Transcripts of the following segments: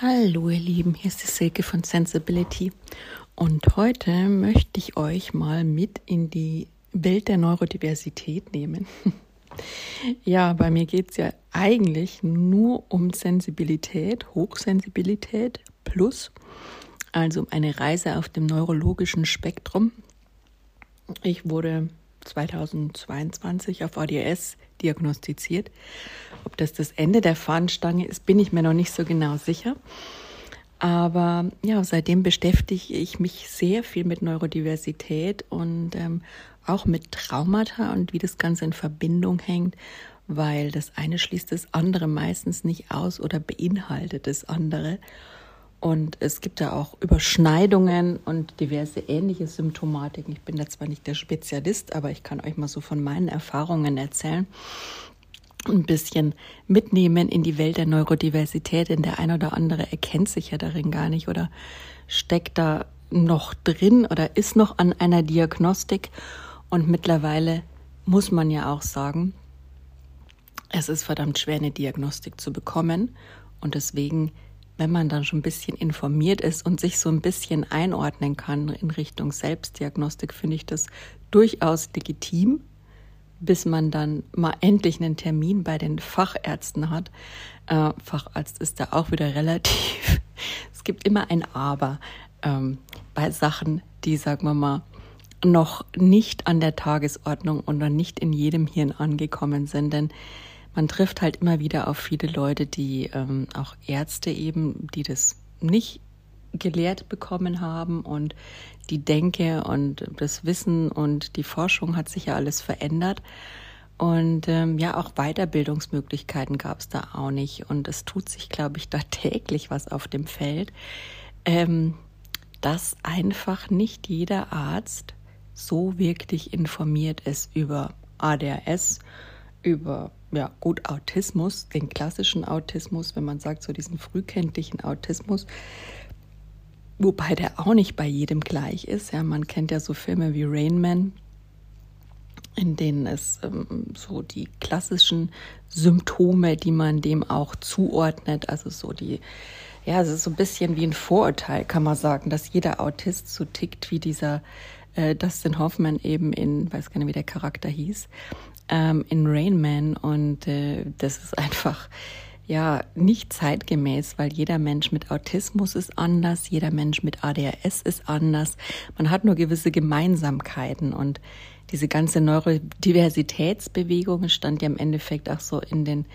Hallo ihr Lieben, hier ist die Silke von Sensibility und heute möchte ich euch mal mit in die Welt der Neurodiversität nehmen. ja, bei mir geht es ja eigentlich nur um Sensibilität, Hochsensibilität plus, also um eine Reise auf dem neurologischen Spektrum. Ich wurde 2022 auf ADS diagnostiziert. Ob das das Ende der Fahnenstange ist, bin ich mir noch nicht so genau sicher. Aber ja, seitdem beschäftige ich mich sehr viel mit Neurodiversität und ähm, auch mit Traumata und wie das Ganze in Verbindung hängt, weil das eine schließt das andere meistens nicht aus oder beinhaltet das andere. Und es gibt da auch Überschneidungen und diverse ähnliche Symptomatiken. Ich bin da zwar nicht der Spezialist, aber ich kann euch mal so von meinen Erfahrungen erzählen. Ein bisschen mitnehmen in die Welt der Neurodiversität, denn der ein oder andere erkennt sich ja darin gar nicht oder steckt da noch drin oder ist noch an einer Diagnostik. Und mittlerweile muss man ja auch sagen, es ist verdammt schwer, eine Diagnostik zu bekommen. Und deswegen wenn man dann schon ein bisschen informiert ist und sich so ein bisschen einordnen kann in Richtung Selbstdiagnostik, finde ich das durchaus legitim, bis man dann mal endlich einen Termin bei den Fachärzten hat. Äh, Facharzt ist da auch wieder relativ. es gibt immer ein Aber ähm, bei Sachen, die, sagen wir mal, noch nicht an der Tagesordnung und noch nicht in jedem Hirn angekommen sind. Denn man trifft halt immer wieder auf viele Leute, die ähm, auch Ärzte eben, die das nicht gelehrt bekommen haben und die Denke und das Wissen und die Forschung hat sich ja alles verändert. Und ähm, ja, auch Weiterbildungsmöglichkeiten gab es da auch nicht. Und es tut sich, glaube ich, da täglich was auf dem Feld, ähm, dass einfach nicht jeder Arzt so wirklich informiert ist über ADHS, über ja, gut Autismus, den klassischen Autismus, wenn man sagt, so diesen frühkindlichen Autismus, wobei der auch nicht bei jedem gleich ist. Ja, man kennt ja so Filme wie Rain Man, in denen es ähm, so die klassischen Symptome, die man dem auch zuordnet, also so die, ja, es ist so ein bisschen wie ein Vorurteil, kann man sagen, dass jeder Autist so tickt wie dieser äh, Dustin Hoffman eben in, weiß gar nicht, wie der Charakter hieß, ähm, in Rain Man und äh, das ist einfach ja nicht zeitgemäß, weil jeder Mensch mit Autismus ist anders, jeder Mensch mit ADHS ist anders. Man hat nur gewisse Gemeinsamkeiten und diese ganze Neurodiversitätsbewegung stand ja im Endeffekt auch so in den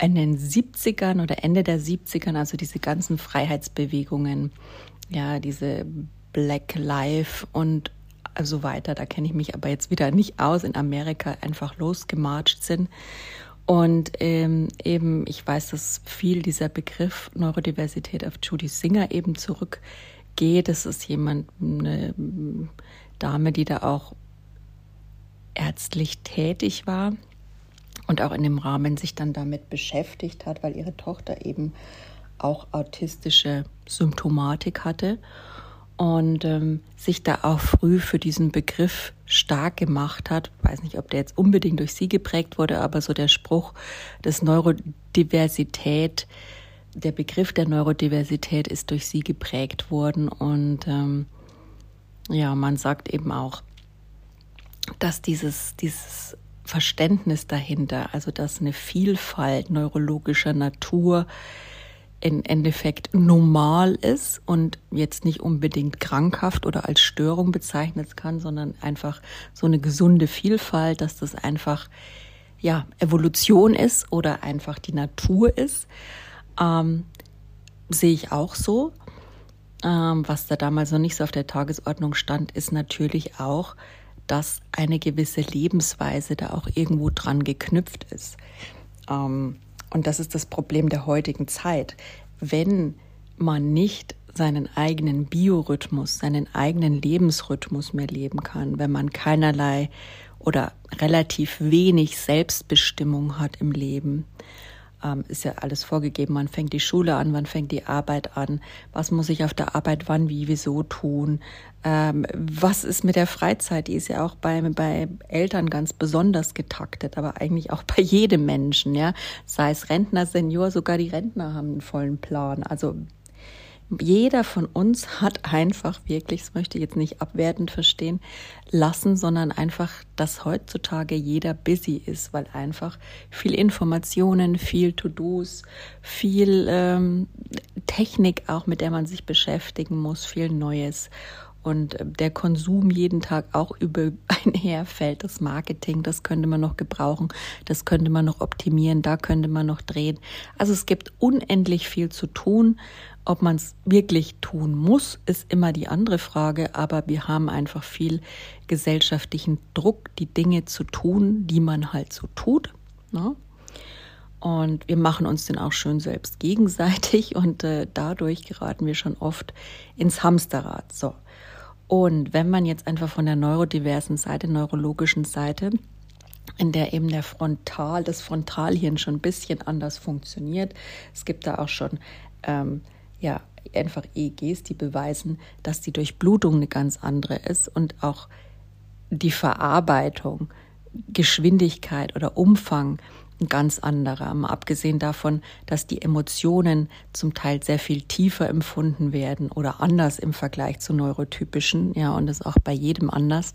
in den 70ern oder Ende der 70ern, also diese ganzen Freiheitsbewegungen, ja, diese Black Life und so weiter. Da kenne ich mich aber jetzt wieder nicht aus. In Amerika einfach losgemarscht sind. Und ähm, eben, ich weiß, dass viel dieser Begriff Neurodiversität auf Judy Singer eben zurückgeht. Das ist jemand, eine Dame, die da auch ärztlich tätig war und auch in dem Rahmen sich dann damit beschäftigt hat, weil ihre Tochter eben auch autistische Symptomatik hatte und ähm, sich da auch früh für diesen Begriff stark gemacht hat. Ich weiß nicht, ob der jetzt unbedingt durch sie geprägt wurde, aber so der Spruch des Neurodiversität, der Begriff der Neurodiversität ist durch sie geprägt worden und ähm, ja, man sagt eben auch, dass dieses, dieses Verständnis dahinter, also dass eine Vielfalt neurologischer Natur im Endeffekt normal ist und jetzt nicht unbedingt krankhaft oder als Störung bezeichnet kann, sondern einfach so eine gesunde Vielfalt, dass das einfach ja Evolution ist oder einfach die Natur ist, ähm, sehe ich auch so. Ähm, was da damals noch nicht so auf der Tagesordnung stand, ist natürlich auch, dass eine gewisse Lebensweise da auch irgendwo dran geknüpft ist. Ähm, und das ist das Problem der heutigen Zeit. Wenn man nicht seinen eigenen Biorhythmus, seinen eigenen Lebensrhythmus mehr leben kann, wenn man keinerlei oder relativ wenig Selbstbestimmung hat im Leben, ähm, ist ja alles vorgegeben. Wann fängt die Schule an, wann fängt die Arbeit an, was muss ich auf der Arbeit wann, wie, wieso tun, ähm, was ist mit der Freizeit, die ist ja auch bei, bei Eltern ganz besonders getaktet, aber eigentlich auch bei jedem Menschen, ja, sei es Rentner, Senior, sogar die Rentner haben einen vollen Plan. Also jeder von uns hat einfach wirklich, das möchte ich jetzt nicht abwertend verstehen, lassen, sondern einfach, dass heutzutage jeder busy ist, weil einfach viel Informationen, viel To-Dos, viel ähm, Technik auch, mit der man sich beschäftigen muss, viel Neues und der Konsum jeden Tag auch über einherfällt. Das Marketing, das könnte man noch gebrauchen, das könnte man noch optimieren, da könnte man noch drehen. Also es gibt unendlich viel zu tun ob man es wirklich tun muss, ist immer die andere Frage, aber wir haben einfach viel gesellschaftlichen Druck, die Dinge zu tun, die man halt so tut. Ne? Und wir machen uns den auch schön selbst gegenseitig und äh, dadurch geraten wir schon oft ins Hamsterrad. So. Und wenn man jetzt einfach von der neurodiversen Seite, neurologischen Seite, in der eben der Frontal, das Frontalhirn schon ein bisschen anders funktioniert. Es gibt da auch schon ähm, ja einfach EEGs, die beweisen, dass die Durchblutung eine ganz andere ist und auch die Verarbeitung, Geschwindigkeit oder Umfang ein ganz anderer. Mal abgesehen davon, dass die Emotionen zum Teil sehr viel tiefer empfunden werden oder anders im Vergleich zu neurotypischen. Ja, und das auch bei jedem anders.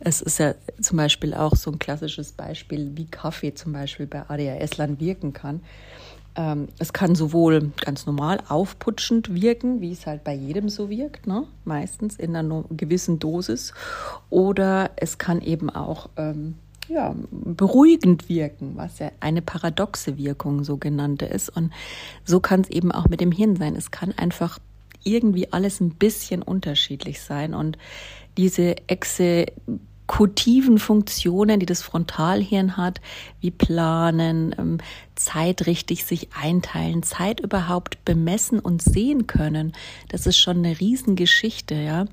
Es ist ja zum Beispiel auch so ein klassisches Beispiel, wie Kaffee zum Beispiel bei ADHS-Lern wirken kann. Ähm, es kann sowohl ganz normal aufputschend wirken, wie es halt bei jedem so wirkt, ne? meistens in einer gewissen Dosis, oder es kann eben auch ähm, ja, beruhigend wirken, was ja eine paradoxe Wirkung sogenannte ist. Und so kann es eben auch mit dem Hirn sein. Es kann einfach irgendwie alles ein bisschen unterschiedlich sein und diese Exe kutiven Funktionen, die das Frontalhirn hat, wie planen, ähm, Zeit richtig sich einteilen, Zeit überhaupt bemessen und sehen können. Das ist schon eine Riesengeschichte, ja.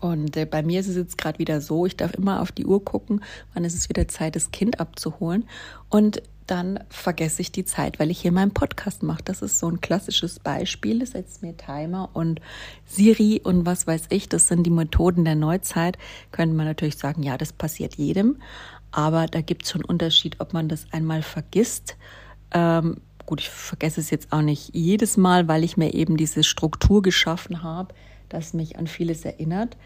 Und äh, bei mir ist es jetzt gerade wieder so, ich darf immer auf die Uhr gucken, wann ist es wieder Zeit, das Kind abzuholen. Und dann vergesse ich die Zeit, weil ich hier meinen Podcast mache. Das ist so ein klassisches Beispiel. Setzt mir Timer und Siri und was weiß ich, das sind die Methoden der Neuzeit. Könnte man natürlich sagen, ja, das passiert jedem. Aber da gibt es schon Unterschied, ob man das einmal vergisst. Ähm, gut, ich vergesse es jetzt auch nicht jedes Mal, weil ich mir eben diese Struktur geschaffen habe, das mich an vieles erinnert.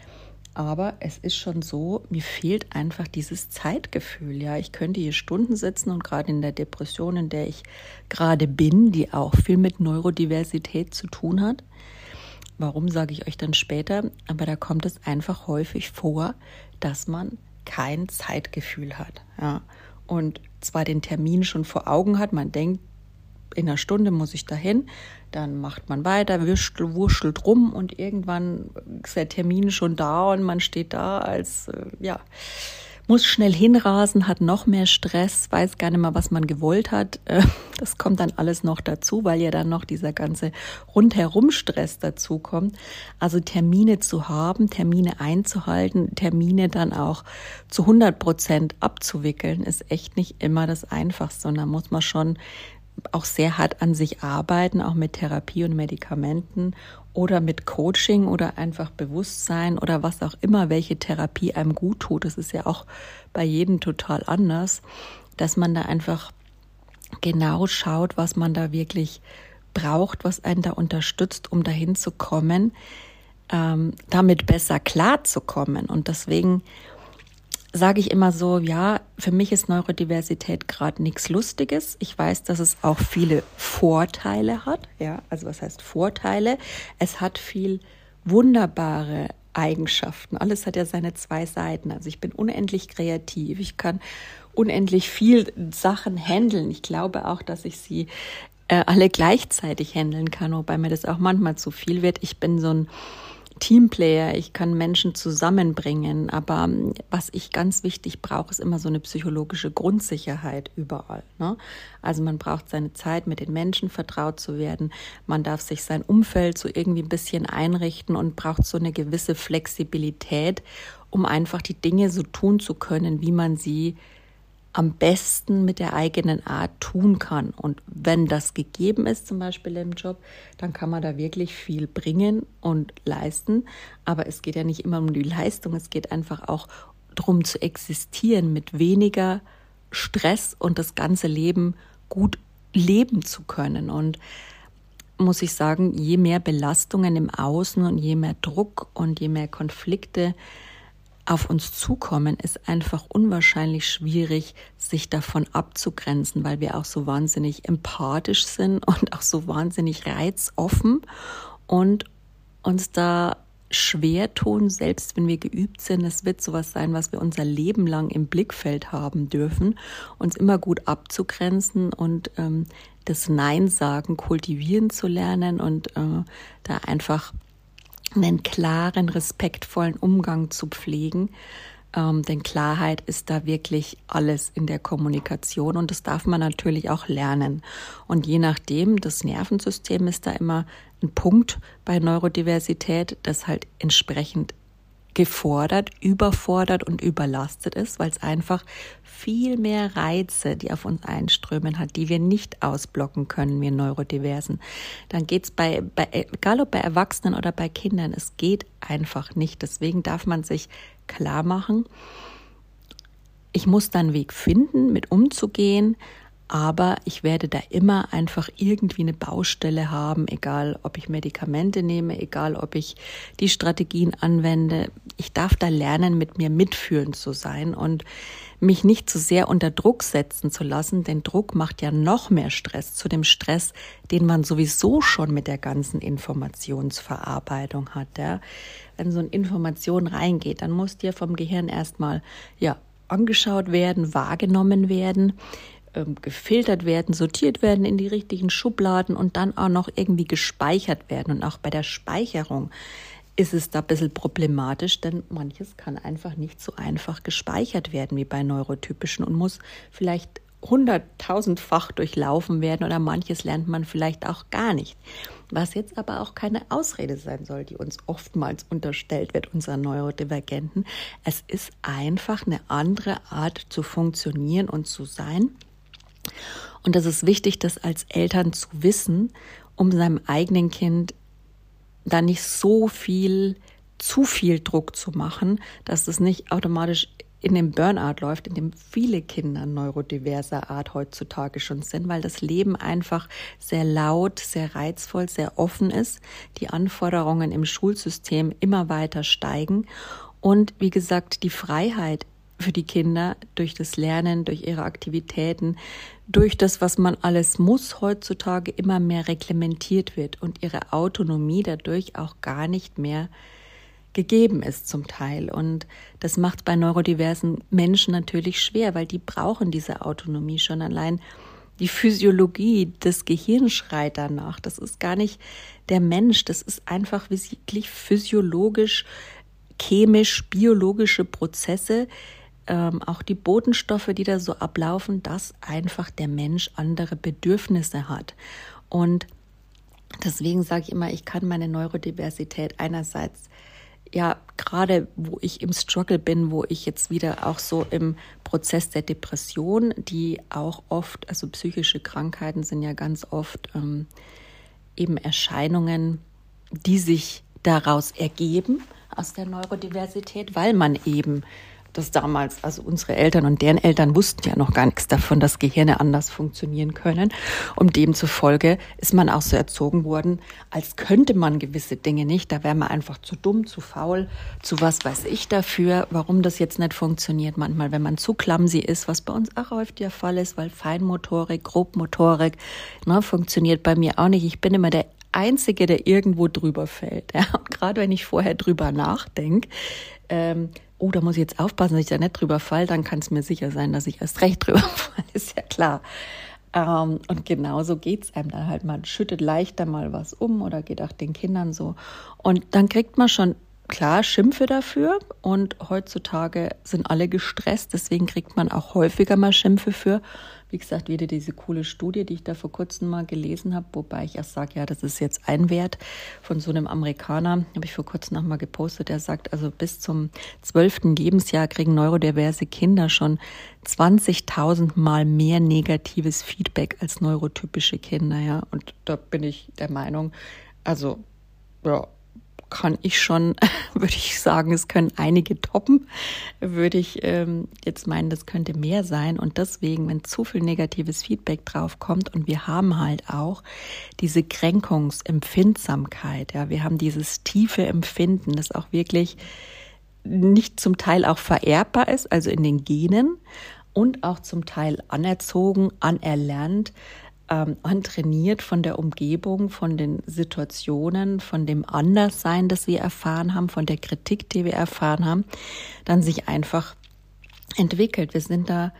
Aber es ist schon so, mir fehlt einfach dieses Zeitgefühl. Ja, ich könnte hier Stunden sitzen und gerade in der Depression, in der ich gerade bin, die auch viel mit Neurodiversität zu tun hat. Warum sage ich euch dann später? Aber da kommt es einfach häufig vor, dass man kein Zeitgefühl hat. Ja. Und zwar den Termin schon vor Augen hat, man denkt, in einer Stunde muss ich dahin, dann macht man weiter, wurschtelt, wurschtelt rum und irgendwann ist der Termin schon da und man steht da als, äh, ja, muss schnell hinrasen, hat noch mehr Stress, weiß gar nicht mehr, was man gewollt hat. Äh, das kommt dann alles noch dazu, weil ja dann noch dieser ganze rundherum Stress dazu kommt. Also Termine zu haben, Termine einzuhalten, Termine dann auch zu 100 Prozent abzuwickeln, ist echt nicht immer das Einfachste. sondern muss man schon auch sehr hart an sich arbeiten, auch mit Therapie und Medikamenten oder mit Coaching oder einfach Bewusstsein oder was auch immer, welche Therapie einem gut tut. Das ist ja auch bei jedem total anders, dass man da einfach genau schaut, was man da wirklich braucht, was einen da unterstützt, um dahin zu kommen, ähm, damit besser klarzukommen. Und deswegen sage ich immer so, ja, für mich ist Neurodiversität gerade nichts Lustiges. Ich weiß, dass es auch viele Vorteile hat. Ja, also was heißt Vorteile? Es hat viel wunderbare Eigenschaften. Alles hat ja seine zwei Seiten. Also ich bin unendlich kreativ. Ich kann unendlich viel Sachen handeln. Ich glaube auch, dass ich sie äh, alle gleichzeitig handeln kann, wobei mir das auch manchmal zu viel wird. Ich bin so ein Teamplayer, ich kann Menschen zusammenbringen, aber ähm, was ich ganz wichtig brauche, ist immer so eine psychologische Grundsicherheit überall. Ne? Also man braucht seine Zeit, mit den Menschen vertraut zu werden, man darf sich sein Umfeld so irgendwie ein bisschen einrichten und braucht so eine gewisse Flexibilität, um einfach die Dinge so tun zu können, wie man sie am besten mit der eigenen Art tun kann. Und wenn das gegeben ist, zum Beispiel im Job, dann kann man da wirklich viel bringen und leisten. Aber es geht ja nicht immer um die Leistung, es geht einfach auch darum zu existieren mit weniger Stress und das ganze Leben gut leben zu können. Und muss ich sagen, je mehr Belastungen im Außen und je mehr Druck und je mehr Konflikte auf uns zukommen, ist einfach unwahrscheinlich schwierig, sich davon abzugrenzen, weil wir auch so wahnsinnig empathisch sind und auch so wahnsinnig reizoffen und uns da schwer tun, selbst wenn wir geübt sind. Es wird sowas sein, was wir unser Leben lang im Blickfeld haben dürfen, uns immer gut abzugrenzen und ähm, das Nein sagen kultivieren zu lernen und äh, da einfach einen klaren, respektvollen Umgang zu pflegen. Ähm, denn Klarheit ist da wirklich alles in der Kommunikation und das darf man natürlich auch lernen. Und je nachdem, das Nervensystem ist da immer ein Punkt bei Neurodiversität, das halt entsprechend gefordert, überfordert und überlastet ist, weil es einfach viel mehr Reize, die auf uns einströmen hat, die wir nicht ausblocken können, wir Neurodiversen. Dann geht's bei, bei, egal ob bei Erwachsenen oder bei Kindern, es geht einfach nicht. Deswegen darf man sich klar machen, ich muss dann einen Weg finden, mit umzugehen, aber ich werde da immer einfach irgendwie eine Baustelle haben, egal ob ich Medikamente nehme, egal ob ich die Strategien anwende. Ich darf da lernen, mit mir mitfühlend zu sein und mich nicht zu sehr unter Druck setzen zu lassen, denn Druck macht ja noch mehr Stress zu dem Stress, den man sowieso schon mit der ganzen Informationsverarbeitung hat. Ja. Wenn so eine Information reingeht, dann muss dir vom Gehirn erstmal ja angeschaut werden, wahrgenommen werden ähm, gefiltert werden, sortiert werden in die richtigen Schubladen und dann auch noch irgendwie gespeichert werden. Und auch bei der Speicherung ist es da ein bisschen problematisch, denn manches kann einfach nicht so einfach gespeichert werden wie bei neurotypischen und muss vielleicht hunderttausendfach durchlaufen werden oder manches lernt man vielleicht auch gar nicht. Was jetzt aber auch keine Ausrede sein soll, die uns oftmals unterstellt wird, unserer Neurodivergenten. Es ist einfach eine andere Art zu funktionieren und zu sein. Und das ist wichtig, das als Eltern zu wissen, um seinem eigenen Kind da nicht so viel, zu viel Druck zu machen, dass es nicht automatisch in den Burnout läuft, in dem viele Kinder neurodiverser Art heutzutage schon sind, weil das Leben einfach sehr laut, sehr reizvoll, sehr offen ist, die Anforderungen im Schulsystem immer weiter steigen. Und wie gesagt, die Freiheit für die Kinder durch das Lernen, durch ihre Aktivitäten, durch das, was man alles muss heutzutage immer mehr reglementiert wird und ihre Autonomie dadurch auch gar nicht mehr gegeben ist zum Teil. Und das macht bei neurodiversen Menschen natürlich schwer, weil die brauchen diese Autonomie schon allein. Die Physiologie des Gehirns schreit danach. Das ist gar nicht der Mensch. Das ist einfach wirklich physiologisch, chemisch, biologische Prozesse, ähm, auch die Botenstoffe, die da so ablaufen, dass einfach der Mensch andere Bedürfnisse hat. Und deswegen sage ich immer, ich kann meine Neurodiversität einerseits ja, gerade wo ich im Struggle bin, wo ich jetzt wieder auch so im Prozess der Depression, die auch oft, also psychische Krankheiten sind ja ganz oft ähm, eben Erscheinungen, die sich daraus ergeben aus der Neurodiversität, weil man eben das damals, also unsere Eltern und deren Eltern wussten ja noch gar nichts davon, dass Gehirne anders funktionieren können. Und demzufolge ist man auch so erzogen worden, als könnte man gewisse Dinge nicht. Da wäre man einfach zu dumm, zu faul, zu was weiß ich dafür, warum das jetzt nicht funktioniert. Manchmal, wenn man zu clumsy ist, was bei uns auch häufig der Fall ist, weil Feinmotorik, Grobmotorik, ne, funktioniert bei mir auch nicht. Ich bin immer der Einzige, der irgendwo drüber fällt. Ja. Und gerade wenn ich vorher drüber nachdenke, ähm, oh, da muss ich jetzt aufpassen, dass ich da nicht drüber fall, dann kann es mir sicher sein, dass ich erst recht drüber fall, ist ja klar. Ähm, und genauso geht's einem dann halt. Man schüttet leichter mal was um oder geht auch den Kindern so. Und dann kriegt man schon klar Schimpfe dafür und heutzutage sind alle gestresst, deswegen kriegt man auch häufiger mal Schimpfe für. Wie gesagt, wieder diese coole Studie, die ich da vor kurzem mal gelesen habe, wobei ich erst sage, ja, das ist jetzt ein Wert von so einem Amerikaner, habe ich vor kurzem noch mal gepostet, der sagt, also bis zum zwölften Lebensjahr kriegen neurodiverse Kinder schon 20.000 Mal mehr negatives Feedback als neurotypische Kinder, ja. Und da bin ich der Meinung, also, ja, kann ich schon, würde ich sagen, es können einige toppen, würde ich ähm, jetzt meinen, das könnte mehr sein. Und deswegen, wenn zu viel negatives Feedback drauf kommt und wir haben halt auch diese Kränkungsempfindsamkeit, ja, wir haben dieses tiefe Empfinden, das auch wirklich nicht zum Teil auch vererbbar ist, also in den Genen und auch zum Teil anerzogen, anerlernt, ähm, antrainiert von der Umgebung, von den Situationen, von dem Anderssein, das wir erfahren haben, von der Kritik, die wir erfahren haben, dann sich einfach entwickelt. Wir sind da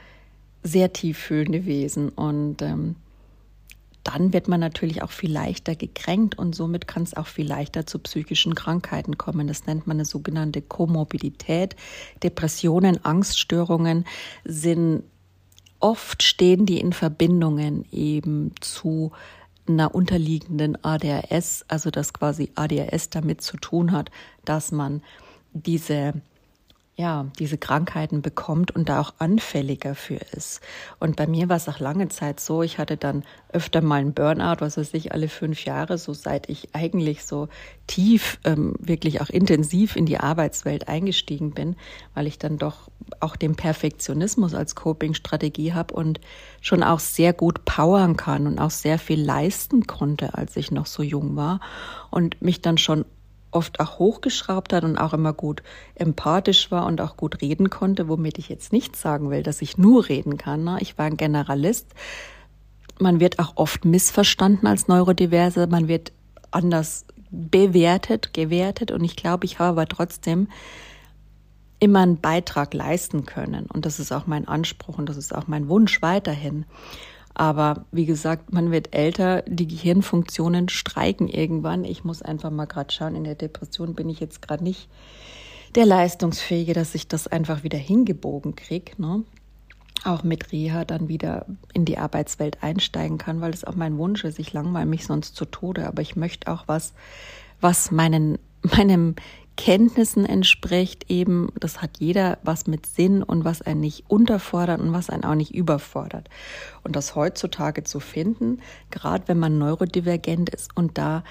sehr tieffühlende Wesen und ähm, dann wird man natürlich auch viel leichter gekränkt und somit kann es auch viel leichter zu psychischen Krankheiten kommen. Das nennt man eine sogenannte Komorbidität. Depressionen, Angststörungen sind oft stehen die in Verbindungen eben zu einer unterliegenden ADHS, also dass quasi ADHS damit zu tun hat, dass man diese ja, diese Krankheiten bekommt und da auch anfälliger für ist. Und bei mir war es auch lange Zeit so, ich hatte dann öfter mal einen Burnout, was weiß ich, alle fünf Jahre, so seit ich eigentlich so tief, ähm, wirklich auch intensiv in die Arbeitswelt eingestiegen bin, weil ich dann doch auch den Perfektionismus als Coping-Strategie habe und schon auch sehr gut powern kann und auch sehr viel leisten konnte, als ich noch so jung war und mich dann schon oft auch hochgeschraubt hat und auch immer gut empathisch war und auch gut reden konnte, womit ich jetzt nicht sagen will, dass ich nur reden kann. Ne? Ich war ein Generalist. Man wird auch oft missverstanden als Neurodiverse. Man wird anders bewertet, gewertet. Und ich glaube, ich habe aber trotzdem immer einen Beitrag leisten können. Und das ist auch mein Anspruch und das ist auch mein Wunsch weiterhin. Aber wie gesagt, man wird älter, die Gehirnfunktionen streiken irgendwann. Ich muss einfach mal gerade schauen, in der Depression bin ich jetzt gerade nicht der Leistungsfähige, dass ich das einfach wieder hingebogen kriege. Ne? Auch mit Reha dann wieder in die Arbeitswelt einsteigen kann, weil das auch mein Wunsch ist. Ich langweile mich sonst zu Tode, aber ich möchte auch was, was meinen, meinem Kenntnissen entspricht eben, das hat jeder was mit Sinn und was einen nicht unterfordert und was einen auch nicht überfordert. Und das heutzutage zu finden, gerade wenn man neurodivergent ist und da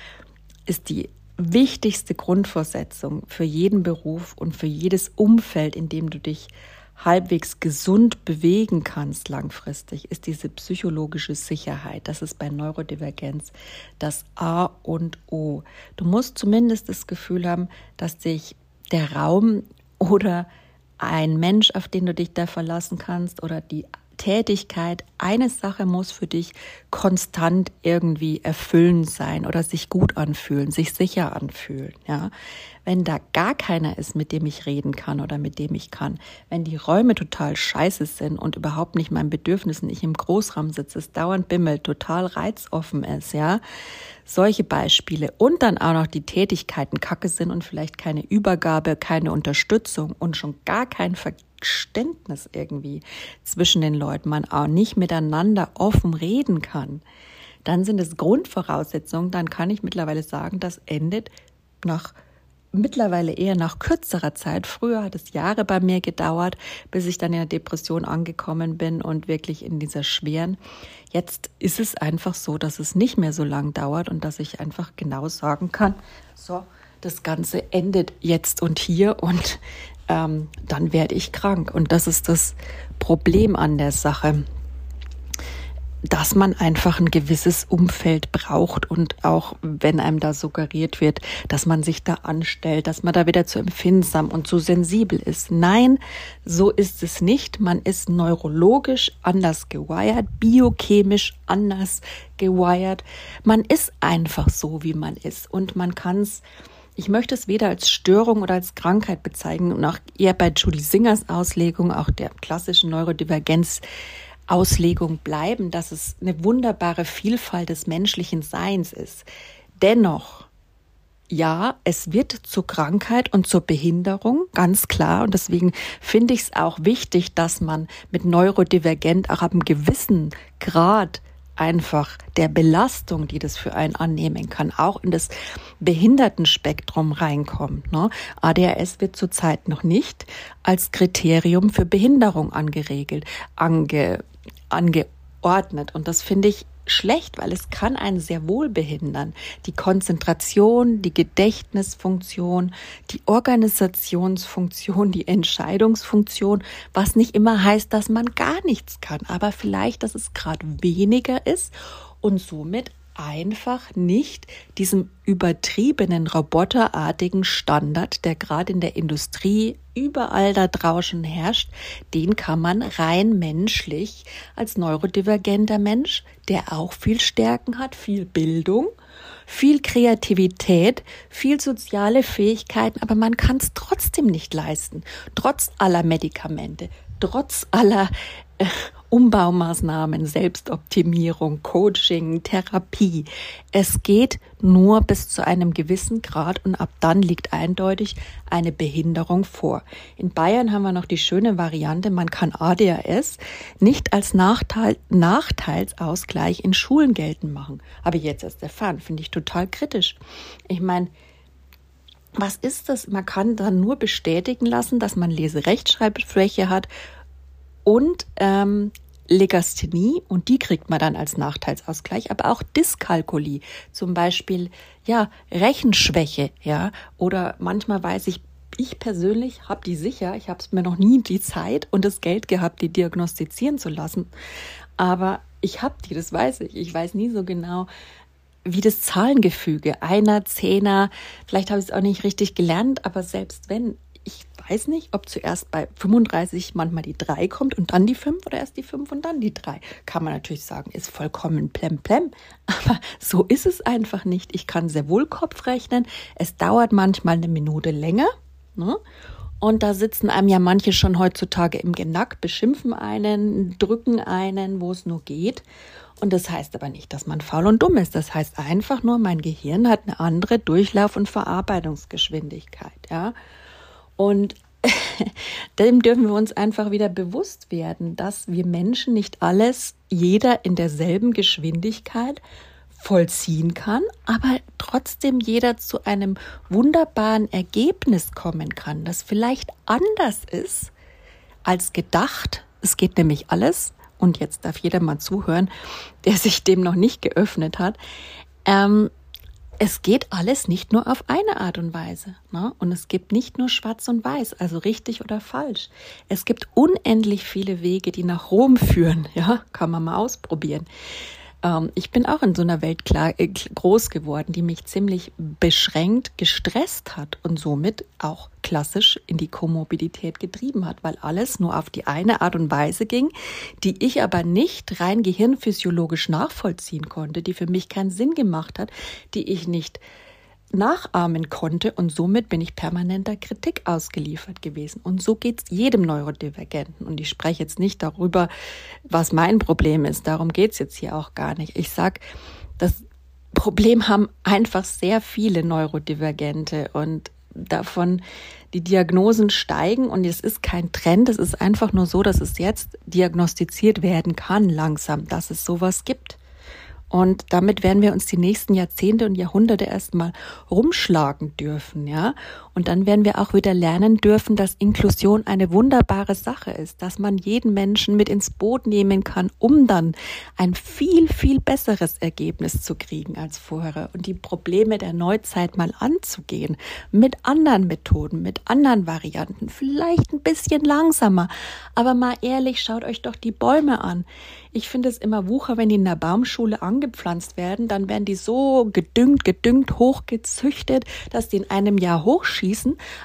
ist die wichtigste Grundvoraussetzung für jeden Beruf und für jedes Umfeld, in dem du dich halbwegs gesund bewegen kannst langfristig, ist diese psychologische Sicherheit. Das ist bei Neurodivergenz das A und O. Du musst zumindest das Gefühl haben, dass dich der Raum oder ein Mensch, auf den du dich da verlassen kannst oder die Tätigkeit, eine Sache muss für dich konstant irgendwie erfüllend sein oder sich gut anfühlen, sich sicher anfühlen, ja. Wenn da gar keiner ist, mit dem ich reden kann oder mit dem ich kann, wenn die Räume total scheiße sind und überhaupt nicht meinen Bedürfnissen, ich im Großraum sitze, es dauernd bimmelt, total reizoffen ist, ja. Solche Beispiele und dann auch noch die Tätigkeiten kacke sind und vielleicht keine Übergabe, keine Unterstützung und schon gar kein Ver Verständnis irgendwie zwischen den Leuten, man auch nicht miteinander offen reden kann, dann sind es Grundvoraussetzungen, dann kann ich mittlerweile sagen, das endet nach mittlerweile eher nach kürzerer Zeit. Früher hat es Jahre bei mir gedauert, bis ich dann in der Depression angekommen bin und wirklich in dieser schweren. Jetzt ist es einfach so, dass es nicht mehr so lang dauert und dass ich einfach genau sagen kann, so, das Ganze endet jetzt und hier und ähm, dann werde ich krank. Und das ist das Problem an der Sache, dass man einfach ein gewisses Umfeld braucht und auch wenn einem da suggeriert wird, dass man sich da anstellt, dass man da wieder zu empfindsam und zu sensibel ist. Nein, so ist es nicht. Man ist neurologisch anders gewired, biochemisch anders gewired. Man ist einfach so, wie man ist und man kann es ich möchte es weder als Störung oder als Krankheit bezeichnen und auch eher bei Judy Singers Auslegung, auch der klassischen Neurodivergenz Auslegung bleiben, dass es eine wunderbare Vielfalt des menschlichen Seins ist. Dennoch ja, es wird zur Krankheit und zur Behinderung, ganz klar. Und deswegen finde ich es auch wichtig, dass man mit Neurodivergent auch ab einem gewissen Grad einfach der Belastung, die das für einen annehmen kann, auch in das Behindertenspektrum reinkommt. Ne? ADHS wird zurzeit noch nicht als Kriterium für Behinderung angeregelt, ange, angeordnet. Und das finde ich schlecht, weil es kann einen sehr wohl behindern. Die Konzentration, die Gedächtnisfunktion, die Organisationsfunktion, die Entscheidungsfunktion, was nicht immer heißt, dass man gar nichts kann, aber vielleicht, dass es gerade weniger ist und somit einfach nicht diesem übertriebenen roboterartigen Standard, der gerade in der Industrie überall da draußen herrscht, den kann man rein menschlich als neurodivergenter Mensch, der auch viel Stärken hat, viel Bildung, viel Kreativität, viel soziale Fähigkeiten, aber man kann es trotzdem nicht leisten, trotz aller Medikamente, trotz aller äh, Umbaumaßnahmen, Selbstoptimierung, Coaching, Therapie. Es geht nur bis zu einem gewissen Grad und ab dann liegt eindeutig eine Behinderung vor. In Bayern haben wir noch die schöne Variante, man kann ADHS nicht als Nachteil, Nachteilsausgleich in Schulen geltend machen. Ich jetzt erst erfahren, finde ich total kritisch. Ich meine, was ist das? Man kann dann nur bestätigen lassen, dass man Leserechtschreibschwäche hat und ähm, Legasthenie und die kriegt man dann als Nachteilsausgleich, aber auch Dyskalkulie, zum Beispiel ja Rechenschwäche, ja oder manchmal weiß ich ich persönlich habe die sicher, ich habe mir noch nie die Zeit und das Geld gehabt, die diagnostizieren zu lassen, aber ich habe die, das weiß ich. Ich weiß nie so genau, wie das Zahlengefüge, einer, Zehner, vielleicht habe ich es auch nicht richtig gelernt, aber selbst wenn, weiß nicht, ob zuerst bei 35 manchmal die 3 kommt und dann die 5 oder erst die 5 und dann die 3. Kann man natürlich sagen, ist vollkommen plemplem. Aber so ist es einfach nicht. Ich kann sehr wohl Kopf rechnen. Es dauert manchmal eine Minute länger. Ne? Und da sitzen einem ja manche schon heutzutage im Genack, beschimpfen einen, drücken einen, wo es nur geht. Und das heißt aber nicht, dass man faul und dumm ist. Das heißt einfach nur, mein Gehirn hat eine andere Durchlauf- und Verarbeitungsgeschwindigkeit. Ja. Und dem dürfen wir uns einfach wieder bewusst werden, dass wir Menschen nicht alles, jeder in derselben Geschwindigkeit vollziehen kann, aber trotzdem jeder zu einem wunderbaren Ergebnis kommen kann, das vielleicht anders ist als gedacht. Es geht nämlich alles, und jetzt darf jeder mal zuhören, der sich dem noch nicht geöffnet hat. Ähm, es geht alles nicht nur auf eine Art und Weise. Ne? Und es gibt nicht nur schwarz und weiß, also richtig oder falsch. Es gibt unendlich viele Wege, die nach Rom führen. Ja, kann man mal ausprobieren. Ähm, ich bin auch in so einer Welt klar, äh, groß geworden, die mich ziemlich beschränkt, gestresst hat und somit auch klassisch in die Komorbidität getrieben hat, weil alles nur auf die eine Art und Weise ging, die ich aber nicht rein gehirnphysiologisch nachvollziehen konnte, die für mich keinen Sinn gemacht hat, die ich nicht nachahmen konnte und somit bin ich permanenter Kritik ausgeliefert gewesen. Und so geht es jedem Neurodivergenten. Und ich spreche jetzt nicht darüber, was mein Problem ist. Darum geht es jetzt hier auch gar nicht. Ich sag, das Problem haben einfach sehr viele Neurodivergente und davon die Diagnosen steigen und es ist kein Trend, es ist einfach nur so, dass es jetzt diagnostiziert werden kann langsam, dass es sowas gibt. Und damit werden wir uns die nächsten Jahrzehnte und Jahrhunderte erstmal rumschlagen dürfen, ja. Und dann werden wir auch wieder lernen dürfen, dass Inklusion eine wunderbare Sache ist, dass man jeden Menschen mit ins Boot nehmen kann, um dann ein viel, viel besseres Ergebnis zu kriegen als vorher und die Probleme der Neuzeit mal anzugehen. Mit anderen Methoden, mit anderen Varianten, vielleicht ein bisschen langsamer. Aber mal ehrlich, schaut euch doch die Bäume an. Ich finde es immer Wucher, wenn die in der Baumschule angepflanzt werden, dann werden die so gedüngt, gedüngt, hochgezüchtet, dass die in einem Jahr hochschießen.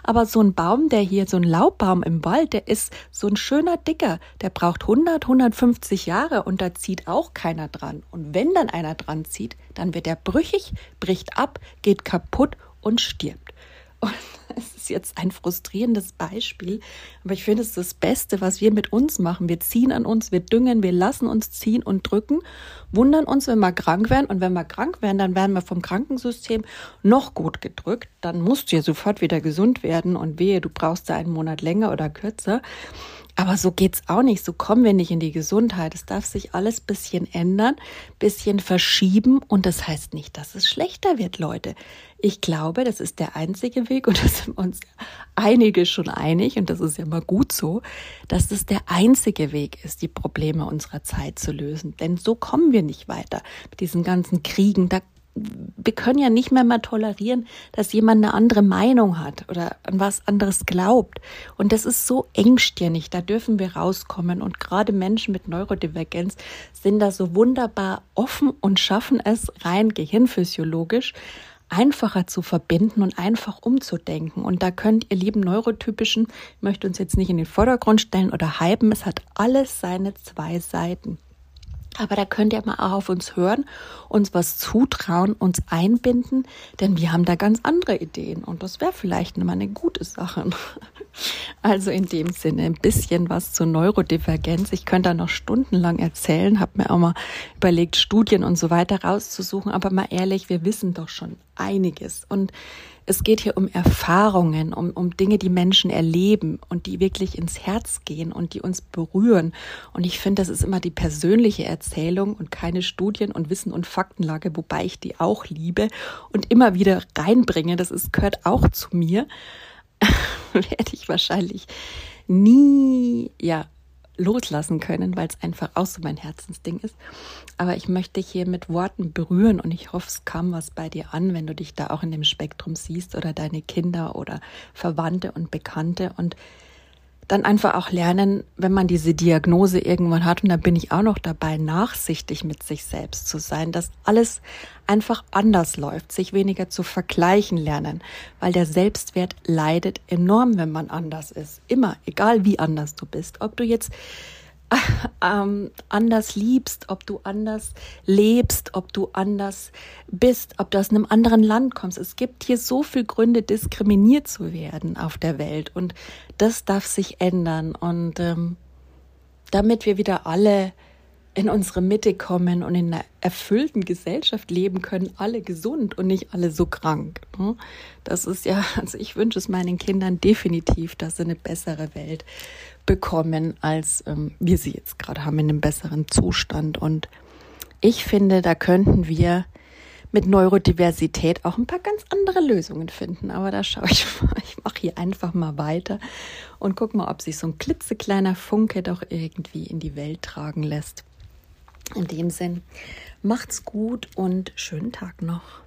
Aber so ein Baum, der hier, so ein Laubbaum im Wald, der ist so ein schöner Dicker. Der braucht 100, 150 Jahre und da zieht auch keiner dran. Und wenn dann einer dran zieht, dann wird er brüchig, bricht ab, geht kaputt und stirbt. Und es ist jetzt ein frustrierendes Beispiel, aber ich finde es das Beste, was wir mit uns machen. Wir ziehen an uns, wir düngen, wir lassen uns ziehen und drücken, wundern uns, wenn wir krank werden und wenn wir krank werden, dann werden wir vom Krankensystem noch gut gedrückt. Dann musst du ja sofort wieder gesund werden und wehe, du brauchst da einen Monat länger oder kürzer. Aber so geht's auch nicht. So kommen wir nicht in die Gesundheit. Es darf sich alles bisschen ändern, bisschen verschieben. Und das heißt nicht, dass es schlechter wird, Leute. Ich glaube, das ist der einzige Weg und da sind uns einige schon einig und das ist ja mal gut so, dass es der einzige Weg ist, die Probleme unserer Zeit zu lösen. Denn so kommen wir nicht weiter mit diesen ganzen Kriegen. Da wir können ja nicht mehr mal tolerieren, dass jemand eine andere Meinung hat oder an was anderes glaubt. Und das ist so engstirnig, da dürfen wir rauskommen. Und gerade Menschen mit Neurodivergenz sind da so wunderbar offen und schaffen es rein gehirnphysiologisch einfacher zu verbinden und einfach umzudenken. Und da könnt ihr lieben Neurotypischen, ich möchte uns jetzt nicht in den Vordergrund stellen oder hypen, es hat alles seine zwei Seiten. Aber da könnt ihr mal auch auf uns hören, uns was zutrauen, uns einbinden, denn wir haben da ganz andere Ideen und das wäre vielleicht mal eine gute Sache. Also in dem Sinne ein bisschen was zur Neurodivergenz. Ich könnte da noch stundenlang erzählen, habe mir auch mal überlegt, Studien und so weiter rauszusuchen, aber mal ehrlich, wir wissen doch schon einiges und es geht hier um Erfahrungen, um, um Dinge, die Menschen erleben und die wirklich ins Herz gehen und die uns berühren. Und ich finde, das ist immer die persönliche Erzählung und keine Studien und Wissen und Faktenlage, wobei ich die auch liebe und immer wieder reinbringe. Das ist, gehört auch zu mir. Werde ich wahrscheinlich nie, ja, loslassen können, weil es einfach auch so mein Herzensding ist. Aber ich möchte dich hier mit Worten berühren und ich hoffe, es kam was bei dir an, wenn du dich da auch in dem Spektrum siehst oder deine Kinder oder Verwandte und Bekannte und dann einfach auch lernen, wenn man diese Diagnose irgendwann hat, und da bin ich auch noch dabei, nachsichtig mit sich selbst zu sein, dass alles einfach anders läuft, sich weniger zu vergleichen lernen, weil der Selbstwert leidet enorm, wenn man anders ist. Immer, egal wie anders du bist. Ob du jetzt ähm, anders liebst, ob du anders lebst, ob du anders bist, ob du aus einem anderen Land kommst. Es gibt hier so viele Gründe, diskriminiert zu werden auf der Welt und das darf sich ändern und ähm, damit wir wieder alle in unsere Mitte kommen und in einer erfüllten Gesellschaft leben können, alle gesund und nicht alle so krank. Ne? Das ist ja, also ich wünsche es meinen Kindern definitiv, dass sie eine bessere Welt bekommen, als ähm, wir sie jetzt gerade haben, in einem besseren Zustand. Und ich finde, da könnten wir mit Neurodiversität auch ein paar ganz andere Lösungen finden. Aber da schaue ich mal, ich mache hier einfach mal weiter und guck mal, ob sich so ein klitzekleiner Funke doch irgendwie in die Welt tragen lässt. In dem Sinn, macht's gut und schönen Tag noch.